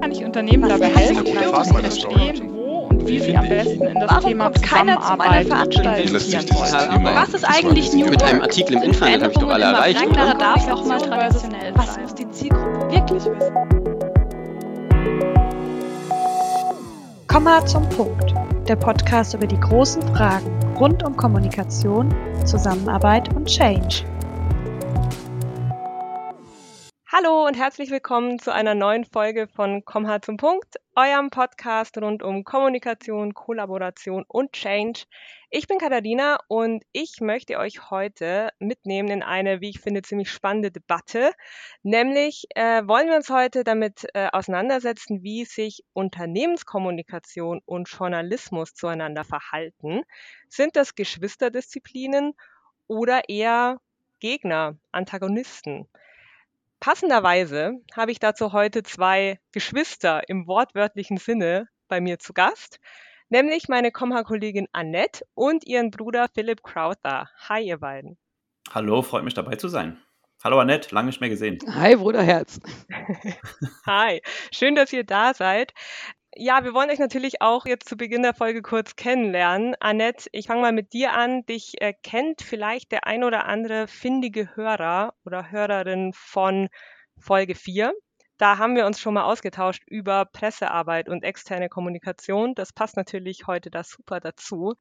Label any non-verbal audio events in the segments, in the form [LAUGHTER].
Kann ich Unternehmen dabei helfen, zu verstehen, wo und wie sie am besten in das Warum Thema kommt keiner zu meiner Zusammenarbeit dieses wollen? Thema Was ist eigentlich New Mit einem Artikel im Internet habe ich doch alle erreicht, oder? darf auch mal traditionell Was sein. muss die Zielgruppe wirklich wissen? Komma zum Punkt. Der Podcast über die großen Fragen rund um Kommunikation, Zusammenarbeit und Change. Hallo und herzlich willkommen zu einer neuen Folge von Komm hart zum Punkt, eurem Podcast rund um Kommunikation, Kollaboration und Change. Ich bin Katharina und ich möchte euch heute mitnehmen in eine, wie ich finde, ziemlich spannende Debatte. Nämlich äh, wollen wir uns heute damit äh, auseinandersetzen, wie sich Unternehmenskommunikation und Journalismus zueinander verhalten. Sind das Geschwisterdisziplinen oder eher Gegner, Antagonisten? Passenderweise habe ich dazu heute zwei Geschwister im wortwörtlichen Sinne bei mir zu Gast, nämlich meine Komma-Kollegin Annette und ihren Bruder Philipp Crowther. Hi, ihr beiden. Hallo, freut mich dabei zu sein. Hallo Annette, lange nicht mehr gesehen. Hi, Bruderherz. [LAUGHS] Hi, schön, dass ihr da seid. Ja, wir wollen euch natürlich auch jetzt zu Beginn der Folge kurz kennenlernen. Annette, ich fange mal mit dir an. Dich äh, kennt vielleicht der ein oder andere findige Hörer oder Hörerin von Folge 4. Da haben wir uns schon mal ausgetauscht über Pressearbeit und externe Kommunikation. Das passt natürlich heute da super dazu.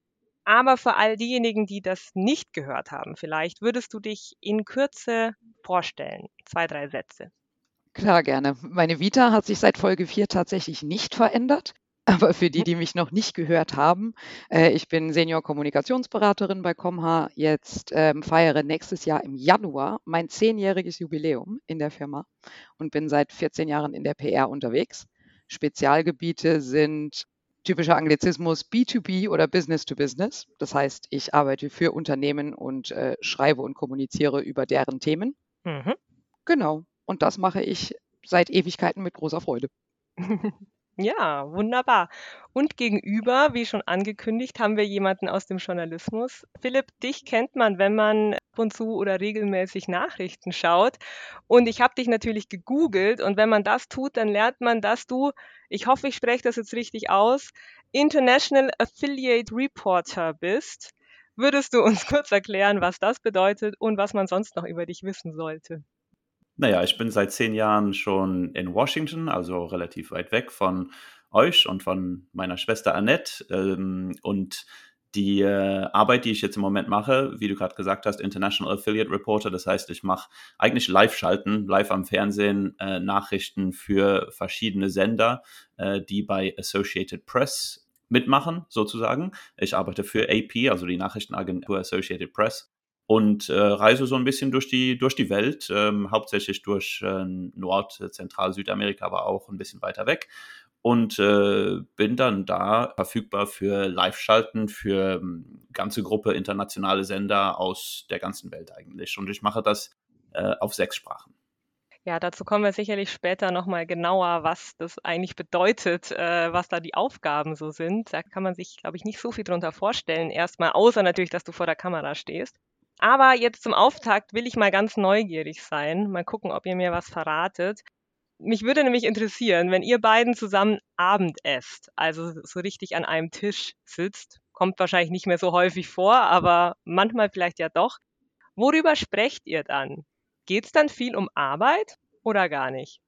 Aber für all diejenigen, die das nicht gehört haben, vielleicht würdest du dich in Kürze vorstellen. Zwei, drei Sätze. Klar, gerne. Meine Vita hat sich seit Folge 4 tatsächlich nicht verändert. [LAUGHS] Aber für die, die mich noch nicht gehört haben, äh, ich bin Senior-Kommunikationsberaterin bei Comha. Jetzt ähm, feiere nächstes Jahr im Januar mein zehnjähriges Jubiläum in der Firma und bin seit 14 Jahren in der PR unterwegs. Spezialgebiete sind typischer Anglizismus B2B oder Business to Business. Das heißt, ich arbeite für Unternehmen und äh, schreibe und kommuniziere über deren Themen. Mhm. Genau. Und das mache ich seit Ewigkeiten mit großer Freude. [LAUGHS] Ja, wunderbar. Und gegenüber, wie schon angekündigt, haben wir jemanden aus dem Journalismus. Philipp, dich kennt man, wenn man ab und zu oder regelmäßig Nachrichten schaut. Und ich habe dich natürlich gegoogelt. Und wenn man das tut, dann lernt man, dass du, ich hoffe, ich spreche das jetzt richtig aus, International Affiliate Reporter bist. Würdest du uns [LAUGHS] kurz erklären, was das bedeutet und was man sonst noch über dich wissen sollte? Naja, ich bin seit zehn Jahren schon in Washington, also relativ weit weg von euch und von meiner Schwester Annette. Ähm, und die äh, Arbeit, die ich jetzt im Moment mache, wie du gerade gesagt hast, International Affiliate Reporter, das heißt, ich mache eigentlich Live-Schalten, live am Fernsehen, äh, Nachrichten für verschiedene Sender, äh, die bei Associated Press mitmachen, sozusagen. Ich arbeite für AP, also die Nachrichtenagentur Associated Press und äh, reise so ein bisschen durch die, durch die Welt, ähm, hauptsächlich durch äh, Nord-, Zentral-, Südamerika, aber auch ein bisschen weiter weg. Und äh, bin dann da verfügbar für Live-Schalten, für ähm, ganze Gruppe internationale Sender aus der ganzen Welt eigentlich. Und ich mache das äh, auf sechs Sprachen. Ja, dazu kommen wir sicherlich später nochmal genauer, was das eigentlich bedeutet, äh, was da die Aufgaben so sind. Da kann man sich, glaube ich, nicht so viel drunter vorstellen. Erstmal, außer natürlich, dass du vor der Kamera stehst. Aber jetzt zum Auftakt will ich mal ganz neugierig sein. Mal gucken, ob ihr mir was verratet. Mich würde nämlich interessieren, wenn ihr beiden zusammen Abend esst, also so richtig an einem Tisch sitzt, kommt wahrscheinlich nicht mehr so häufig vor, aber manchmal vielleicht ja doch. Worüber sprecht ihr dann? Geht's dann viel um Arbeit oder gar nicht?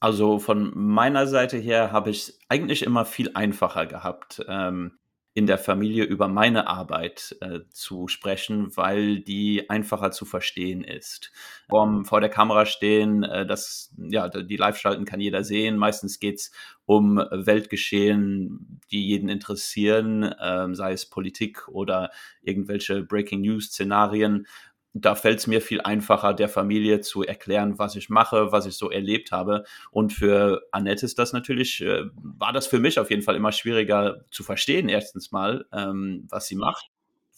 Also von meiner Seite her habe ich es eigentlich immer viel einfacher gehabt, ähm, in der Familie über meine Arbeit äh, zu sprechen, weil die einfacher zu verstehen ist. Vor, vor der Kamera stehen, äh, das, ja, die Live-Schalten kann jeder sehen. Meistens geht's um Weltgeschehen, die jeden interessieren, ähm, sei es Politik oder irgendwelche Breaking News-Szenarien da fällt es mir viel einfacher, der Familie zu erklären, was ich mache, was ich so erlebt habe. Und für Annette ist das natürlich, äh, war das für mich auf jeden Fall immer schwieriger zu verstehen, erstens mal, ähm, was sie macht,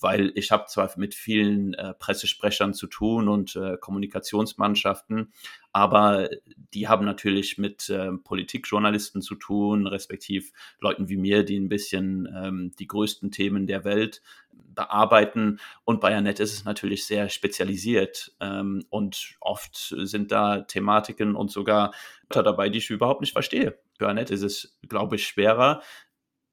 weil ich habe zwar mit vielen äh, Pressesprechern zu tun und äh, Kommunikationsmannschaften, aber die haben natürlich mit äh, Politikjournalisten zu tun, respektiv Leuten wie mir, die ein bisschen ähm, die größten Themen der Welt bearbeiten. Und bei Annette ist es natürlich sehr spezialisiert ähm, und oft sind da Thematiken und sogar dabei, die ich überhaupt nicht verstehe. Für Annette ist es, glaube ich, schwerer,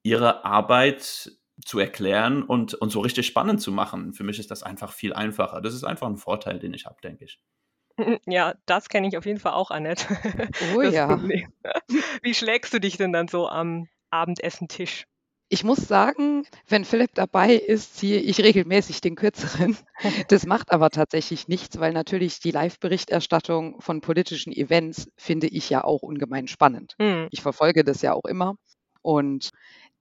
ihre Arbeit zu erklären und, und so richtig spannend zu machen. Für mich ist das einfach viel einfacher. Das ist einfach ein Vorteil, den ich habe, denke ich. [LAUGHS] Ja, das kenne ich auf jeden Fall auch, Annette. Oh Das ja. Problem. [LAUGHS] Wie schlägst du dich denn dann so am Abendessentisch? Ich muss sagen, wenn Philipp dabei ist, ziehe ich regelmäßig den kürzeren. Das macht aber tatsächlich nichts, weil natürlich die Live-Berichterstattung von politischen Events finde ich ja auch ungemein spannend. Hm. Ich verfolge das ja auch immer. Und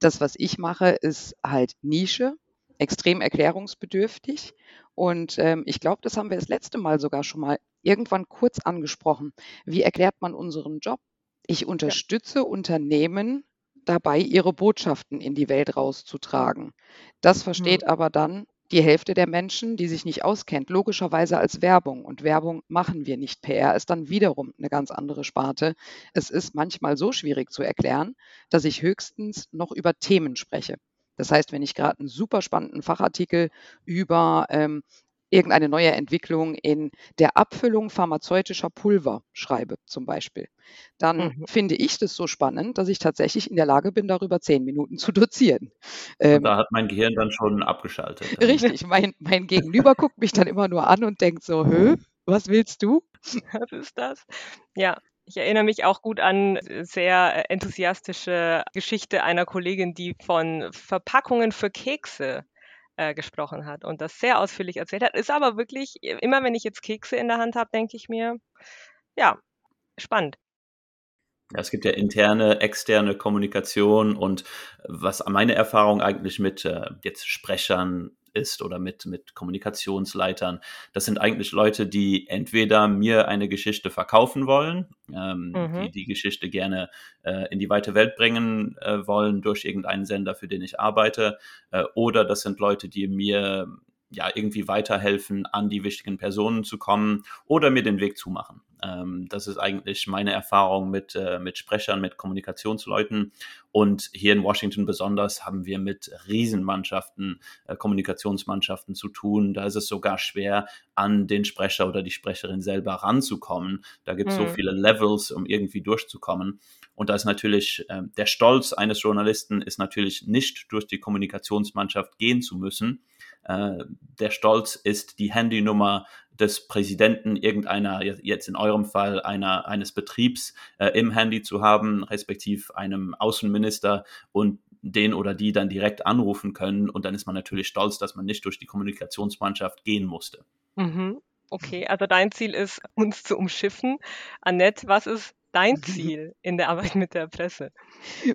das, was ich mache, ist halt Nische, extrem erklärungsbedürftig. Und ähm, ich glaube, das haben wir das letzte Mal sogar schon mal irgendwann kurz angesprochen. Wie erklärt man unseren Job? Ich unterstütze Unternehmen dabei, ihre Botschaften in die Welt rauszutragen. Das versteht aber dann die Hälfte der Menschen, die sich nicht auskennt, logischerweise als Werbung. Und Werbung machen wir nicht. PR ist dann wiederum eine ganz andere Sparte. Es ist manchmal so schwierig zu erklären, dass ich höchstens noch über Themen spreche. Das heißt, wenn ich gerade einen super spannenden Fachartikel über ähm, irgendeine neue Entwicklung in der Abfüllung pharmazeutischer Pulver schreibe, zum Beispiel, dann Mhm. finde ich das so spannend, dass ich tatsächlich in der Lage bin, darüber zehn Minuten zu dozieren. Ähm, da hat mein Gehirn dann schon abgeschaltet. Richtig, mein, mein Gegenüber guckt mich dann immer nur an und denkt so, Hö, was willst du? [LAUGHS] Was ist das? Ja, ich erinnere mich auch gut an sehr enthusiastische Geschichte einer Kollegin, die von Verpackungen für Kekse äh, gesprochen hat und das sehr ausführlich erzählt hat. Ist aber wirklich, äh, immer wenn ich jetzt Kekse in der Hand habe, denke ich mir, ja, spannend. Ja, es gibt ja interne, externe Kommunikation und was meine Erfahrung eigentlich mit äh, jetzt Sprechern ist oder mit, mit Kommunikationsleitern, das sind eigentlich Leute, die entweder mir eine Geschichte verkaufen wollen, ähm, Mhm. die die Geschichte gerne äh, in die weite Welt bringen äh, wollen durch irgendeinen Sender, für den ich arbeite, äh, oder das sind Leute, die mir ja irgendwie weiterhelfen, an die wichtigen Personen zu kommen oder mir den Weg zumachen. Ähm, das ist eigentlich meine Erfahrung mit, äh, mit Sprechern, mit Kommunikationsleuten. Und hier in Washington besonders haben wir mit Riesenmannschaften, äh, Kommunikationsmannschaften zu tun. Da ist es sogar schwer, an den Sprecher oder die Sprecherin selber ranzukommen. Da gibt es so Mhm. viele Levels, um irgendwie durchzukommen. Und da ist natürlich äh, der Stolz eines Journalisten ist natürlich nicht durch die Kommunikationsmannschaft gehen zu müssen. Äh, der Stolz ist die Handynummer des Präsidenten irgendeiner, jetzt in eurem Fall einer, eines Betriebs äh, im Handy zu haben, respektiv einem Außenminister und den oder die dann direkt anrufen können. Und dann ist man natürlich stolz, dass man nicht durch die Kommunikationsmannschaft gehen musste. Mhm. Okay, also dein Ziel ist, uns zu umschiffen. Annette, was ist dein [LAUGHS] Ziel in der Arbeit mit der Presse?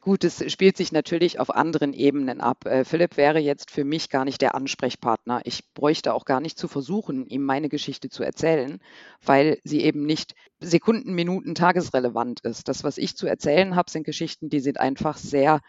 Gut, es spielt sich natürlich auf anderen Ebenen ab. Äh, Philipp wäre jetzt für mich gar nicht der Ansprechpartner. Ich bräuchte auch gar nicht zu versuchen, ihm meine Geschichte zu erzählen, weil sie eben nicht Sekunden, Minuten, tagesrelevant ist. Das, was ich zu erzählen habe, sind Geschichten, die sind einfach sehr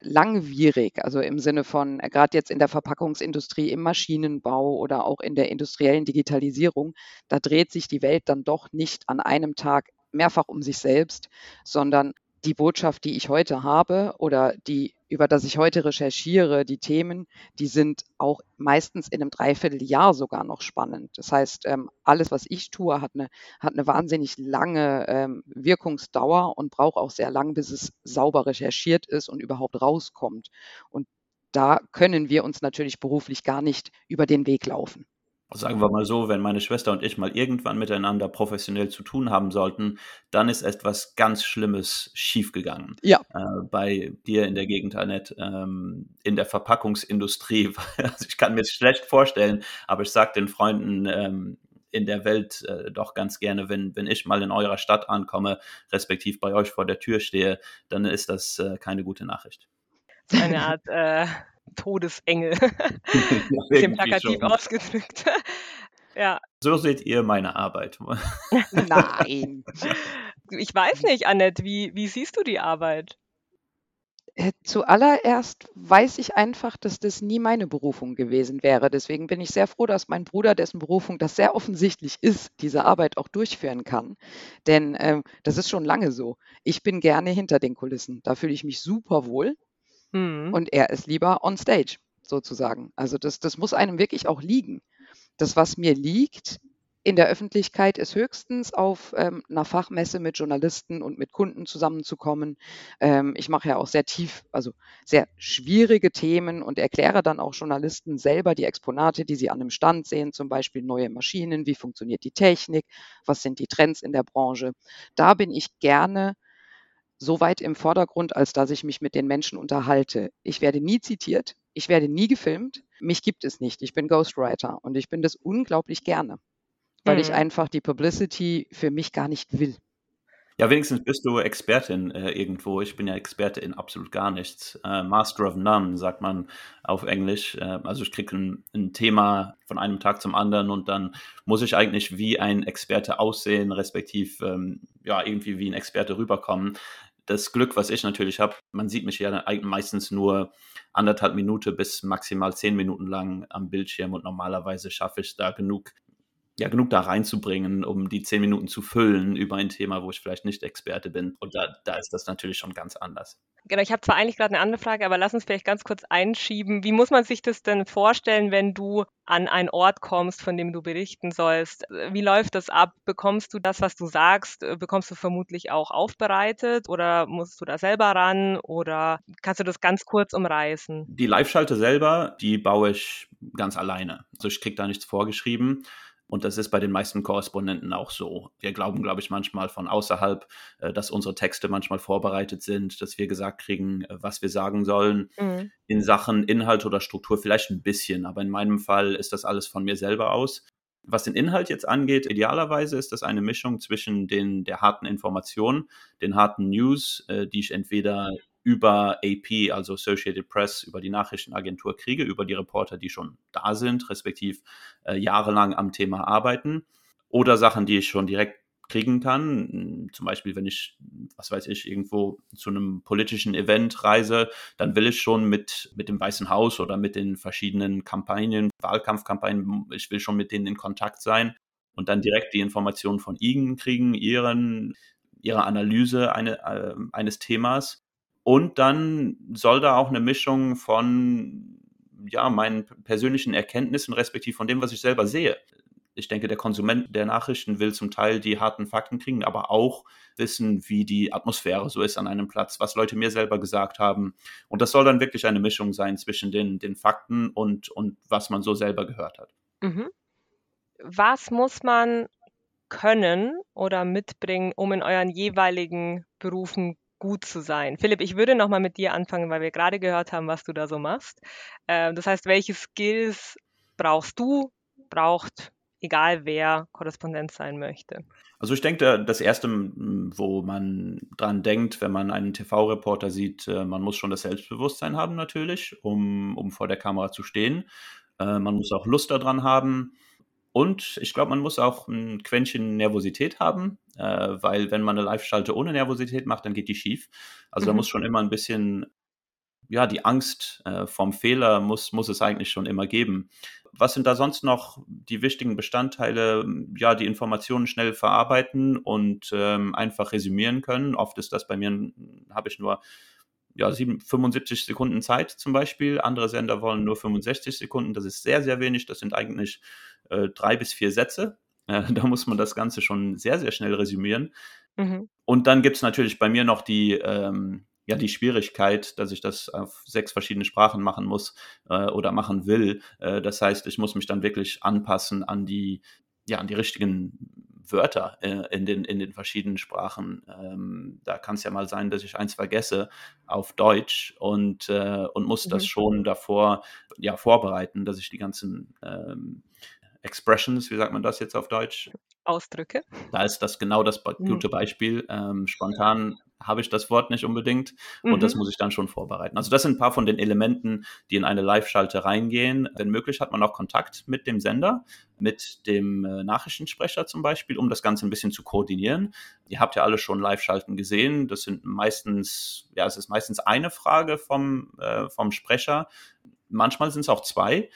langwierig, also im Sinne von, äh, gerade jetzt in der Verpackungsindustrie, im Maschinenbau oder auch in der industriellen Digitalisierung, da dreht sich die Welt dann doch nicht an einem Tag mehrfach um sich selbst, sondern die Botschaft, die ich heute habe oder die, über das ich heute recherchiere, die Themen, die sind auch meistens in einem Dreivierteljahr sogar noch spannend. Das heißt, ähm, alles, was ich tue, hat eine, hat eine wahnsinnig lange ähm, Wirkungsdauer und braucht auch sehr lang, bis es sauber recherchiert ist und überhaupt rauskommt. Und da können wir uns natürlich beruflich gar nicht über den Weg laufen. Sagen wir mal so, wenn meine Schwester und ich mal irgendwann miteinander professionell zu tun haben sollten, dann ist etwas ganz Schlimmes schiefgegangen. Ja. Äh, bei dir in der Gegend, Annette, ähm, in der Verpackungsindustrie. [LAUGHS] Also ich kann mir es schlecht vorstellen, aber ich sage den Freunden ähm, in der Welt äh, doch ganz gerne, wenn, wenn ich mal in eurer Stadt ankomme, respektiv bei euch vor der Tür stehe, dann ist das äh, keine gute Nachricht. Eine Art äh, Todesengel. [LAUGHS] Bisschen plakativ ausgedrückt. [LAUGHS] ja, So seht ihr meine Arbeit. [LAUGHS] Nein. ich weiß nicht, Annette, wie, wie siehst du die Arbeit? Äh, zuallererst weiß ich einfach, dass das nie meine Berufung gewesen wäre. Deswegen bin ich sehr froh, dass mein Bruder, dessen Berufung das sehr offensichtlich ist, diese Arbeit auch durchführen kann. Denn ähm, das ist schon lange so. Ich bin gerne hinter den Kulissen. Da fühle ich mich super wohl. Mhm. Und er ist lieber on stage, sozusagen. Also das, das muss einem wirklich auch liegen. Das, was mir liegt, in der Öffentlichkeit ist höchstens auf ähm, einer Fachmesse mit Journalisten und mit Kunden zusammenzukommen. Ähm, ich mache ja auch sehr tief, also sehr schwierige Themen und erkläre dann auch Journalisten selber die Exponate, die sie an einem Stand sehen, zum Beispiel neue Maschinen, wie funktioniert die Technik, was sind die Trends in der Branche. Da bin ich gerne so weit im Vordergrund, als dass ich mich mit den Menschen unterhalte. Ich werde nie zitiert, ich werde nie gefilmt, mich gibt es nicht. Ich bin Ghostwriter und ich bin das unglaublich gerne weil ich Mhm. einfach die Publicity für mich gar nicht will. Ja, wenigstens bist du Expertin äh, irgendwo. Ich bin ja Experte in absolut gar nichts. Äh, Master of None, sagt man auf Englisch. Äh, also ich kriege ein, ein Thema von einem Tag zum anderen und dann muss ich eigentlich wie ein Experte aussehen, respektiv ähm, ja irgendwie wie ein Experte rüberkommen. Das Glück, was ich natürlich habe, man sieht mich ja meistens nur anderthalb Minuten bis maximal zehn Minuten lang am Bildschirm und normalerweise schaffe ich da genug ja, genug da reinzubringen, um die zehn Minuten zu füllen über ein Thema, wo ich vielleicht nicht Experte bin. Und da, da ist das natürlich schon ganz anders. Genau, ich habe zwar eigentlich gerade eine andere Frage, aber lass uns vielleicht ganz kurz einschieben. Wie muss man sich das denn vorstellen, wenn du an einen Ort kommst, von dem du berichten sollst? Wie läuft das ab? Bekommst du das, was du sagst, äh, bekommst du vermutlich auch aufbereitet oder musst du da selber ran oder kannst du das ganz kurz umreißen? Die Live-Schalte selber, die baue ich ganz alleine. Also ich kriege da nichts vorgeschrieben. Und das ist bei den meisten Korrespondenten auch so. Wir glauben, glaube ich, manchmal von außerhalb, äh, dass unsere Texte manchmal vorbereitet sind, dass wir gesagt kriegen, äh, was wir sagen sollen. Mhm. In Sachen Inhalt oder Struktur vielleicht ein bisschen, aber in meinem Fall ist das alles von mir selber aus. Was den Inhalt jetzt angeht, idealerweise ist das eine Mischung zwischen den, der harten Information, den harten News, äh, die ich entweder über AP, also Associated Press, über die Nachrichtenagentur kriege, über die Reporter, die schon da sind, respektiv äh, jahrelang am Thema arbeiten, oder Sachen, die ich schon direkt kriegen kann. Zum Beispiel, wenn ich, was weiß ich, irgendwo zu einem politischen Event reise, dann will ich schon mit, mit dem Weißen Haus oder mit den verschiedenen Kampagnen, Wahlkampfkampagnen, ich will schon mit denen in Kontakt sein und dann direkt die Informationen von ihnen kriegen, ihren, ihre Analyse eine, äh, eines Themas. Und dann soll da auch eine Mischung von ja, meinen persönlichen Erkenntnissen, respektive von dem, was ich selber sehe. Ich denke, der Konsument der Nachrichten will zum Teil die harten Fakten kriegen, aber auch wissen, wie die Atmosphäre so ist an einem Platz, was Leute mir selber gesagt haben. Und das soll dann wirklich eine Mischung sein zwischen den, den Fakten und, und was man so selber gehört hat. Mhm. Was muss man können oder mitbringen, um in euren jeweiligen Berufen gut zu sein. Philipp, ich würde nochmal mit dir anfangen, weil wir gerade gehört haben, was du da so machst. Äh, das heißt, welche Skills brauchst du, braucht egal wer Korrespondent sein möchte? Also ich denke, das Erste, wo man dran denkt, wenn man einen TV-Reporter sieht, äh, man muss schon das Selbstbewusstsein haben natürlich, um, um vor der Kamera zu stehen. Äh, man muss auch Lust daran haben. Und ich glaube, man muss auch ein Quäntchen Nervosität haben, äh, weil wenn man eine Live-Schalte ohne Nervosität macht, dann geht die schief. Also mhm. da muss schon immer ein bisschen, ja, die Angst äh, vom Fehler muss, muss es eigentlich schon immer geben. Was sind da sonst noch die wichtigen Bestandteile? Ja, die Informationen schnell verarbeiten und ähm, einfach resümieren können. Oft ist das bei mir, habe ich nur ja, 75 Sekunden Zeit zum Beispiel. Andere Sender wollen nur 65 Sekunden. Das ist sehr, sehr wenig. Das sind eigentlich äh, drei bis vier Sätze. [LAUGHS] Äh, da muss man das Ganze schon sehr, sehr schnell resümieren. Mhm. Und dann gibt es natürlich bei mir noch die, ähm, ja, die Schwierigkeit, dass ich das auf sechs verschiedene Sprachen machen muss äh, oder machen will. Äh, das heißt, ich muss mich dann wirklich anpassen an die, ja, an die richtigen Wörter äh, in, den, in den verschiedenen Sprachen. Ähm, da kann es ja mal sein, dass ich eins vergesse auf Deutsch und, äh, und muss mhm. das schon davor ja, vorbereiten, dass ich die ganzen ähm, Expressions, wie sagt man das jetzt auf Deutsch? Ausdrücke. Da ist das genau das gute Beispiel. Ähm, spontan habe ich das Wort nicht unbedingt und mhm. das muss ich dann schon vorbereiten. Also das sind ein paar von den Elementen, die in eine Live-Schalte reingehen. Wenn möglich hat man auch Kontakt mit dem Sender, mit dem äh, Nachrichtensprecher zum Beispiel, um das Ganze ein bisschen zu koordinieren. Ihr habt ja alle schon Live-Schalten gesehen. Das sind meistens, ja, es ist meistens eine Frage vom, äh, vom Sprecher. Manchmal sind es auch zwei.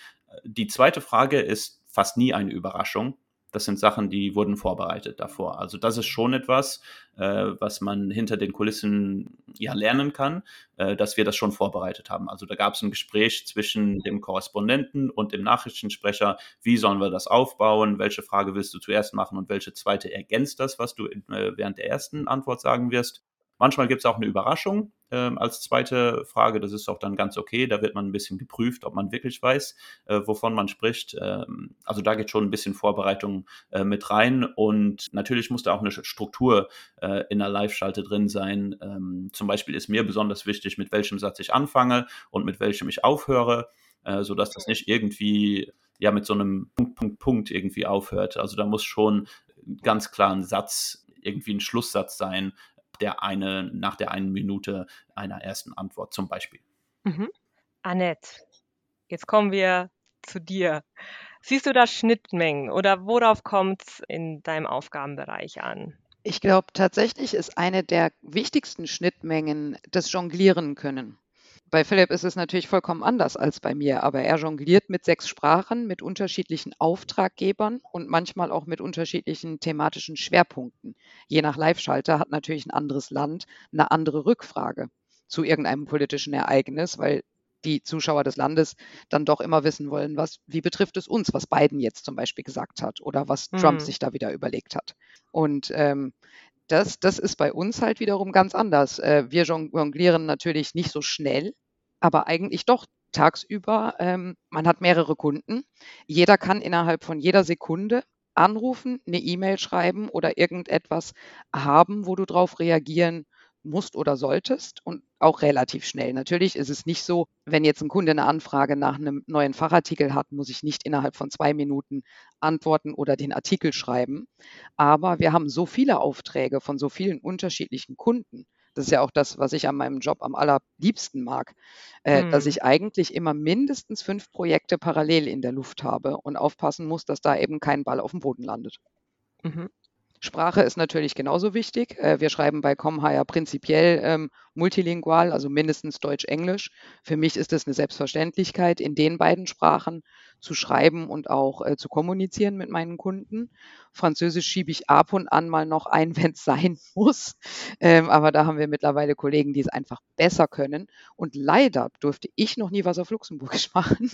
Die zweite Frage ist fast nie eine Überraschung das sind Sachen, die wurden vorbereitet davor. Also das ist schon etwas, äh, was man hinter den Kulissen ja lernen kann, äh, dass wir das schon vorbereitet haben. Also da gab es ein Gespräch zwischen dem Korrespondenten und dem Nachrichtensprecher. Wie sollen wir das aufbauen? Welche Frage willst du zuerst machen und welche zweite ergänzt das, was du äh, während der ersten Antwort sagen wirst? Manchmal gibt es auch eine Überraschung ähm, als zweite Frage. Das ist auch dann ganz okay. Da wird man ein bisschen geprüft, ob man wirklich weiß, äh, wovon man spricht. Ähm, also da geht schon ein bisschen Vorbereitung äh, mit rein. Und natürlich muss da auch eine Struktur äh, in der Live-Schalte drin sein. Ähm, zum Beispiel ist mir besonders wichtig, mit welchem Satz ich anfange und mit welchem ich aufhöre, äh, sodass das nicht irgendwie ja mit so einem Punkt, Punkt, Punkt irgendwie aufhört. Also da muss schon ganz klar ein Satz irgendwie ein Schlusssatz sein, der eine, nach der einen Minute einer ersten Antwort zum Beispiel. Mhm. Annette, jetzt kommen wir zu dir. Siehst du da Schnittmengen oder worauf kommt es in deinem Aufgabenbereich an? Ich glaube, tatsächlich ist eine der wichtigsten Schnittmengen das Jonglieren können. Bei Philipp ist es natürlich vollkommen anders als bei mir, aber er jongliert mit sechs Sprachen, mit unterschiedlichen Auftraggebern und manchmal auch mit unterschiedlichen thematischen Schwerpunkten. Je nach Live-Schalter hat natürlich ein anderes Land eine andere Rückfrage zu irgendeinem politischen Ereignis, weil die Zuschauer des Landes dann doch immer wissen wollen, was, wie betrifft es uns, was Biden jetzt zum Beispiel gesagt hat oder was mhm. Trump sich da wieder überlegt hat. Und ähm, das, das ist bei uns halt wiederum ganz anders. Äh, wir jonglieren natürlich nicht so schnell, aber eigentlich doch tagsüber. Ähm, man hat mehrere Kunden. Jeder kann innerhalb von jeder Sekunde anrufen, eine E-Mail schreiben oder irgendetwas haben, wo du darauf reagieren musst oder solltest und auch relativ schnell. Natürlich ist es nicht so, wenn jetzt ein Kunde eine Anfrage nach einem neuen Fachartikel hat, muss ich nicht innerhalb von zwei Minuten antworten oder den Artikel schreiben. Aber wir haben so viele Aufträge von so vielen unterschiedlichen Kunden. Das ist ja auch das, was ich an meinem Job am allerliebsten mag, äh, mhm. dass ich eigentlich immer mindestens fünf Projekte parallel in der Luft habe und aufpassen muss, dass da eben kein Ball auf dem Boden landet. Mhm. Sprache ist natürlich genauso wichtig. Äh, wir schreiben bei ComHire prinzipiell ähm, multilingual, also mindestens Deutsch-Englisch. Für mich ist es eine Selbstverständlichkeit, in den beiden Sprachen zu schreiben und auch äh, zu kommunizieren mit meinen Kunden. Französisch schiebe ich ab und an mal noch ein, [LAUGHS] wenn es sein muss. Ähm, aber da haben wir mittlerweile Kollegen, die es einfach besser können. Und leider durfte ich noch nie was auf Luxemburgisch [LAUGHS] machen.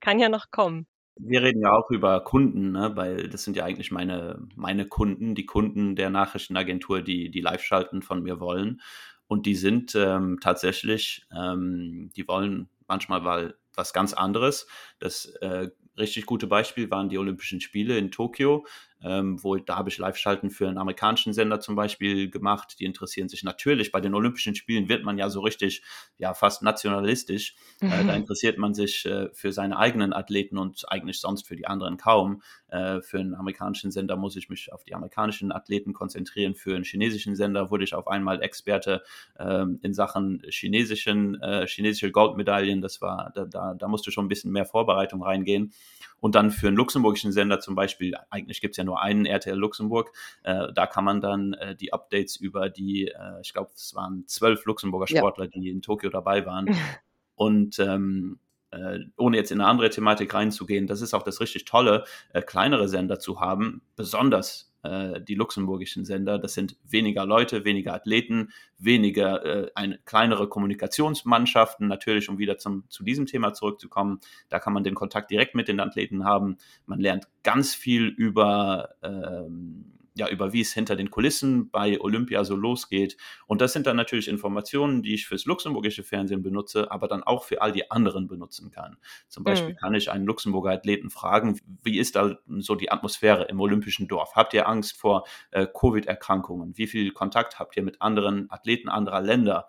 Kann ja noch kommen. Wir reden ja auch über Kunden, ne? weil das sind ja eigentlich meine, meine Kunden, die Kunden der Nachrichtenagentur, die, die Live-Schalten von mir wollen. Und die sind ähm, tatsächlich, ähm, die wollen manchmal weil was ganz anderes. Das äh, richtig gute Beispiel waren die Olympischen Spiele in Tokio ähm, wo da habe ich Live-Schalten für einen amerikanischen Sender zum Beispiel gemacht. Die interessieren sich natürlich. Bei den Olympischen Spielen wird man ja so richtig, ja, fast nationalistisch. Mhm. Äh, da interessiert man sich äh, für seine eigenen Athleten und eigentlich sonst für die anderen kaum. Äh, für einen amerikanischen Sender muss ich mich auf die amerikanischen Athleten konzentrieren. Für einen chinesischen Sender wurde ich auf einmal Experte ähm, in Sachen chinesischen, äh, chinesische Goldmedaillen. Das war, da, da, da musste schon ein bisschen mehr Vorbereitung reingehen. Und dann für einen luxemburgischen Sender zum Beispiel, eigentlich gibt es ja nur einen RTL Luxemburg, äh, da kann man dann äh, die Updates über die, äh, ich glaube, es waren zwölf Luxemburger Sportler, ja. die in Tokio dabei waren. [LAUGHS] Und ähm, äh, ohne jetzt in eine andere Thematik reinzugehen, das ist auch das richtig Tolle, äh, kleinere Sender zu haben, besonders äh, die luxemburgischen Sender. Das sind weniger Leute, weniger Athleten, weniger äh, eine, kleinere Kommunikationsmannschaften. Natürlich, um wieder zum, zu diesem Thema zurückzukommen, da kann man den Kontakt direkt mit den Athleten haben. Man lernt ganz viel über ähm, ja, über wie es hinter den Kulissen bei Olympia so losgeht. Und das sind dann natürlich Informationen, die ich fürs luxemburgische Fernsehen benutze, aber dann auch für all die anderen benutzen kann. Zum Beispiel mhm. kann ich einen Luxemburger Athleten fragen, wie ist da so die Atmosphäre im olympischen Dorf? Habt ihr Angst vor äh, Covid-Erkrankungen? Wie viel Kontakt habt ihr mit anderen Athleten anderer Länder?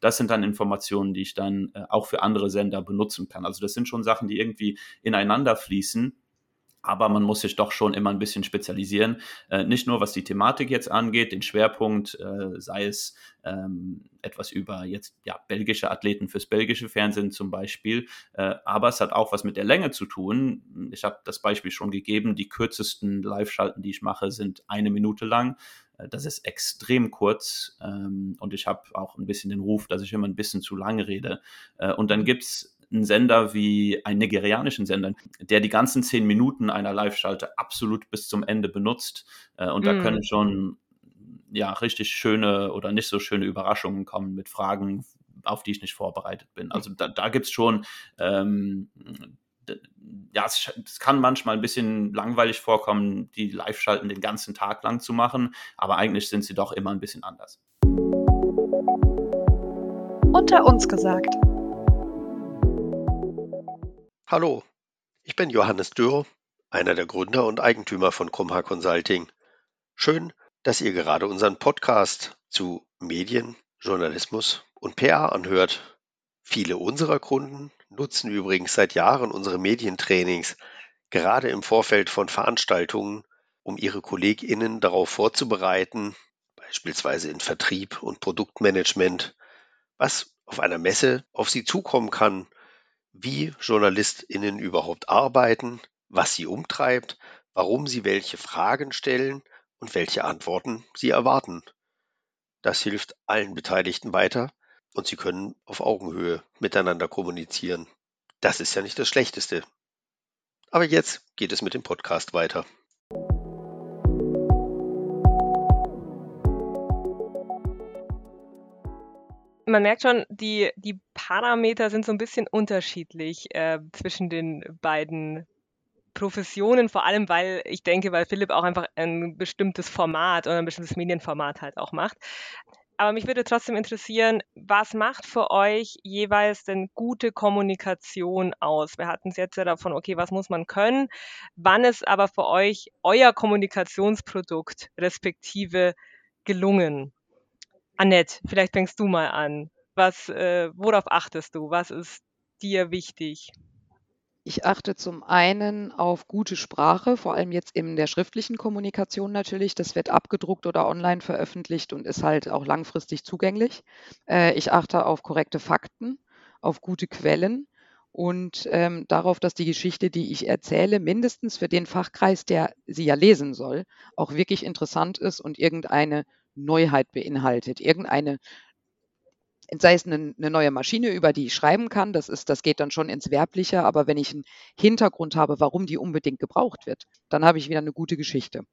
Das sind dann Informationen, die ich dann äh, auch für andere Sender benutzen kann. Also das sind schon Sachen, die irgendwie ineinander fließen aber man muss sich doch schon immer ein bisschen spezialisieren. Äh, nicht nur was die Thematik jetzt angeht, den Schwerpunkt, äh, sei es ähm, etwas über jetzt ja belgische Athleten fürs belgische Fernsehen zum Beispiel, äh, aber es hat auch was mit der Länge zu tun. Ich habe das Beispiel schon gegeben. Die kürzesten Live-Schalten, die ich mache, sind eine Minute lang. Äh, das ist extrem kurz ähm, und ich habe auch ein bisschen den Ruf, dass ich immer ein bisschen zu lange rede. Äh, und dann gibt es einen Sender wie einen nigerianischen Sender, der die ganzen zehn Minuten einer Live-Schalte absolut bis zum Ende benutzt. Äh, und mm. da können schon ja richtig schöne oder nicht so schöne Überraschungen kommen mit Fragen, auf die ich nicht vorbereitet bin. Also da, da gibt es schon ähm, ja, es, es, kann manchmal ein bisschen langweilig vorkommen, die Live-Schalten den ganzen Tag lang zu machen, aber eigentlich sind sie doch immer ein bisschen anders. Unter uns gesagt. Hallo, ich bin Johannes Dürr, einer der Gründer und Eigentümer von Comha Consulting. Schön, dass ihr gerade unseren Podcast zu Medien, Journalismus und PR anhört. Viele unserer Kunden nutzen übrigens seit Jahren unsere Medientrainings, gerade im Vorfeld von Veranstaltungen, um ihre KollegInnen darauf vorzubereiten, beispielsweise in Vertrieb und Produktmanagement, was auf einer Messe auf sie zukommen kann wie JournalistInnen überhaupt arbeiten, was sie umtreibt, warum sie welche Fragen stellen und welche Antworten sie erwarten. Das hilft allen Beteiligten weiter und sie können auf Augenhöhe miteinander kommunizieren. Das ist ja nicht das Schlechteste. Aber jetzt geht es mit dem Podcast weiter. Man merkt schon, die, die Parameter sind so ein bisschen unterschiedlich äh, zwischen den beiden Professionen, vor allem weil ich denke, weil Philipp auch einfach ein bestimmtes Format oder ein bestimmtes Medienformat halt auch macht. Aber mich würde trotzdem interessieren, was macht für euch jeweils denn gute Kommunikation aus? Wir hatten es jetzt ja davon, okay, was muss man können? Wann ist aber für euch euer Kommunikationsprodukt respektive gelungen? Annette, vielleicht fängst du mal an. Was, äh, worauf achtest du? Was ist dir wichtig? Ich achte zum einen auf gute Sprache, vor allem jetzt in der schriftlichen Kommunikation natürlich. Das wird abgedruckt oder online veröffentlicht und ist halt auch langfristig zugänglich. Äh, ich achte auf korrekte Fakten, auf gute Quellen und ähm, darauf, dass die Geschichte, die ich erzähle, mindestens für den Fachkreis, der sie ja lesen soll, auch wirklich interessant ist und irgendeine Neuheit beinhaltet, irgendeine sei es eine, eine, neue Maschine, über die ich schreiben kann, das ist, das geht dann schon ins Werbliche, aber wenn ich einen Hintergrund habe, warum die unbedingt gebraucht wird, dann habe ich wieder eine gute Geschichte.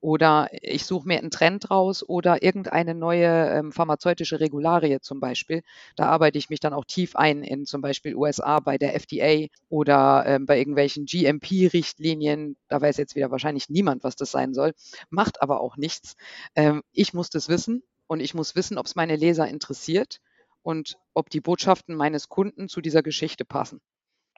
Oder ich suche mir einen Trend raus oder irgendeine neue ähm, pharmazeutische Regularie zum Beispiel. Da arbeite ich mich dann auch tief ein in zum Beispiel USA bei der FDA oder ähm, bei irgendwelchen GMP-Richtlinien. Da weiß jetzt wieder wahrscheinlich niemand, was das sein soll, macht aber auch nichts. Ähm, ich muss das wissen und ich muss wissen, ob es meine Leser interessiert und ob die Botschaften meines Kunden zu dieser Geschichte passen.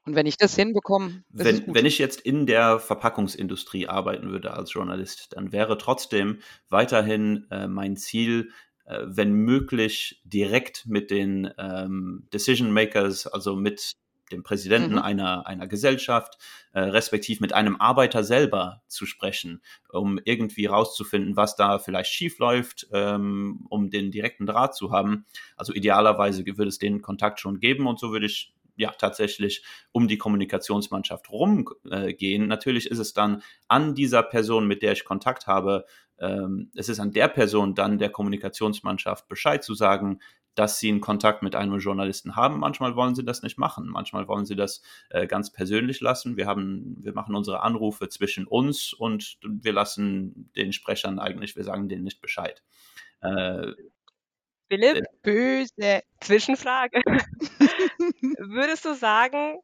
Und wenn ich das hinbekomme, wenn, wenn ich jetzt in der Verpackungsindustrie arbeiten würde als Journalist, dann wäre trotzdem weiterhin äh, mein Ziel, äh, wenn möglich direkt mit den ähm, Decision Makers, also mit dem Präsidenten mhm. einer, einer Gesellschaft, äh, respektiv mit einem Arbeiter selber zu sprechen, um irgendwie rauszufinden, was da vielleicht schief läuft, ähm, um den direkten Draht zu haben. Also idealerweise würde es den Kontakt schon geben und so würde ich ja tatsächlich um die Kommunikationsmannschaft rumgehen. Äh, Natürlich ist es dann an dieser Person, mit der ich Kontakt habe, ähm, es ist an der Person dann der Kommunikationsmannschaft Bescheid zu sagen, dass sie einen Kontakt mit einem Journalisten haben. Manchmal wollen sie das nicht machen. Manchmal wollen sie das äh, ganz persönlich lassen. Wir haben, wir machen unsere Anrufe zwischen uns und wir lassen den Sprechern eigentlich, wir sagen denen nicht Bescheid. Äh, Philipp, äh, böse Zwischenfrage. [LAUGHS] Würdest du sagen,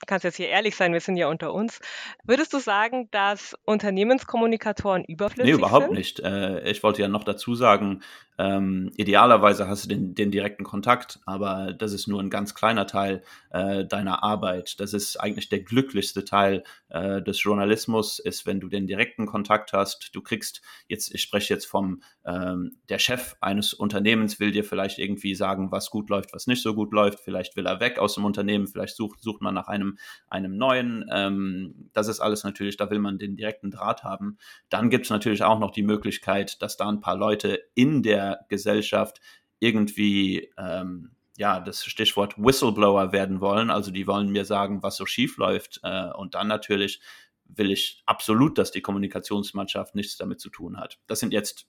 du kannst jetzt hier ehrlich sein, wir sind ja unter uns. Würdest du sagen, dass Unternehmenskommunikatoren überflüssig sind? Nee, überhaupt sind? nicht. Äh, ich wollte ja noch dazu sagen, Ähm, idealerweise hast du den, den, direkten Kontakt, aber das ist nur ein ganz kleiner Teil äh, deiner Arbeit. Das ist eigentlich der glücklichste Teil äh, des Journalismus, ist, wenn du den direkten Kontakt hast. Du kriegst jetzt, ich spreche jetzt vom, ähm, der Chef eines Unternehmens will dir vielleicht irgendwie sagen, was gut läuft, was nicht so gut läuft. Vielleicht will er weg aus dem Unternehmen, vielleicht sucht, sucht man nach einem, einem neuen. Ähm, das ist alles natürlich, da will man den direkten Draht haben. Dann gibt es natürlich auch noch die Möglichkeit, dass da ein paar Leute in der Gesellschaft irgendwie ähm, ja, das Stichwort Whistleblower werden wollen. Also die wollen mir sagen, was so schief läuft. Äh, und dann natürlich will ich absolut, dass die Kommunikationsmannschaft nichts damit zu tun hat. Das sind jetzt,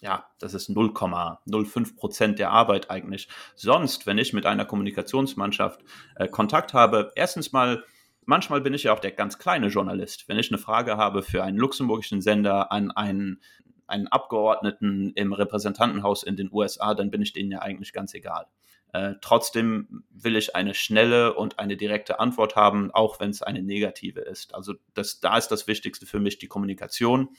ja, das ist 0,05 Prozent der Arbeit eigentlich. Sonst, wenn ich mit einer Kommunikationsmannschaft äh, Kontakt habe, erstens mal, manchmal bin ich ja auch der ganz kleine Journalist. Wenn ich eine Frage habe für einen luxemburgischen Sender an einen einen Abgeordneten im Repräsentantenhaus in den USA, dann bin ich denen ja eigentlich ganz egal. Äh, trotzdem will ich eine schnelle und eine direkte Antwort haben, auch wenn es eine negative ist. Also das, da ist das Wichtigste für mich die Kommunikation,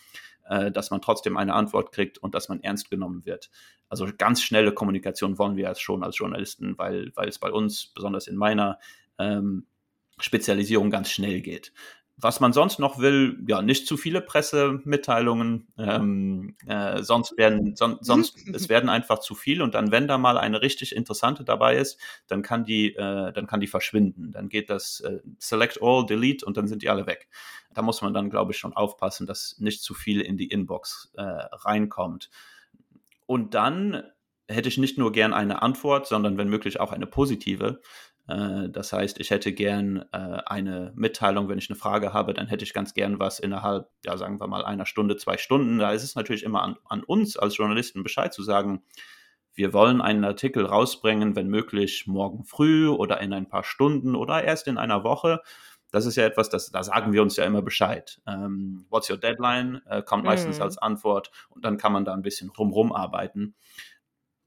äh, dass man trotzdem eine Antwort kriegt und dass man ernst genommen wird. Also ganz schnelle Kommunikation wollen wir ja schon als Journalisten, weil, weil es bei uns, besonders in meiner ähm, Spezialisierung, ganz schnell geht was man sonst noch will, ja, nicht zu viele Pressemitteilungen, ähm, äh, sonst werden, son, sonst, es werden einfach zu viel und dann, wenn da mal eine richtig interessante dabei ist, dann kann die, äh, dann kann die verschwinden. Dann geht das äh, Select All, Delete und dann sind die alle weg. Da muss man dann, glaube ich, schon aufpassen, dass nicht zu viel in die Inbox äh, reinkommt. Und dann hätte ich nicht nur gern eine Antwort, sondern wenn möglich auch eine positive. Äh, das heißt, ich hätte gern äh, eine Mitteilung, wenn ich eine Frage habe, dann hätte ich ganz gern was innerhalb, ja, sagen wir mal, einer Stunde, zwei Stunden. Da ist es natürlich immer an, an uns als Journalisten Bescheid zu sagen, wir wollen einen Artikel rausbringen, wenn möglich morgen früh oder in ein paar Stunden oder erst in einer Woche. Das ist ja etwas, das, da sagen wir uns ja immer Bescheid. Ähm, what's your deadline? Äh, kommt meistens mm. als Antwort und dann kann man da ein bisschen drumherum arbeiten.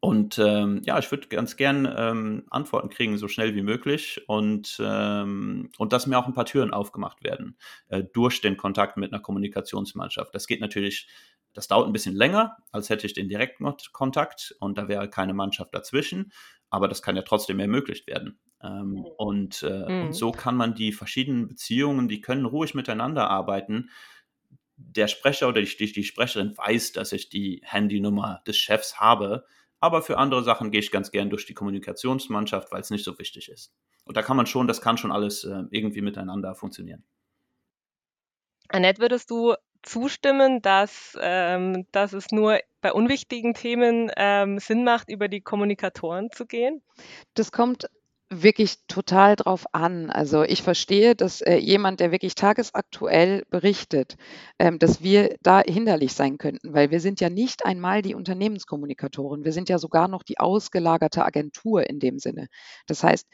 Und ähm, ja, ich würde ganz gern ähm, Antworten kriegen, so schnell wie möglich und, ähm, und dass mir auch ein paar Türen aufgemacht werden äh, durch den Kontakt mit einer Kommunikationsmannschaft. Das geht natürlich, das dauert ein bisschen länger, als hätte ich den direkten Kontakt und da wäre keine Mannschaft dazwischen, aber das kann ja trotzdem ermöglicht werden. Ähm, und, äh, mhm. und so kann man die verschiedenen Beziehungen, die können ruhig miteinander arbeiten. Der Sprecher oder die, die Sprecherin weiß, dass ich die Handynummer des Chefs habe aber für andere Sachen gehe ich ganz gern durch die Kommunikationsmannschaft, weil es nicht so wichtig ist. Und da kann man schon, das kann schon alles äh, irgendwie miteinander funktionieren. Annette, würdest du zustimmen, dass, ähm, dass es nur bei unwichtigen Themen ähm, Sinn macht, über die Kommunikatoren zu gehen? Das kommt wirklich total drauf an. Also ich verstehe, dass äh, jemand, der wirklich tagesaktuell berichtet, ähm, dass wir da hinderlich sein könnten, weil wir sind ja nicht einmal die Unternehmenskommunikatoren, wir sind ja sogar noch die ausgelagerte Agentur in dem Sinne. Das heißt,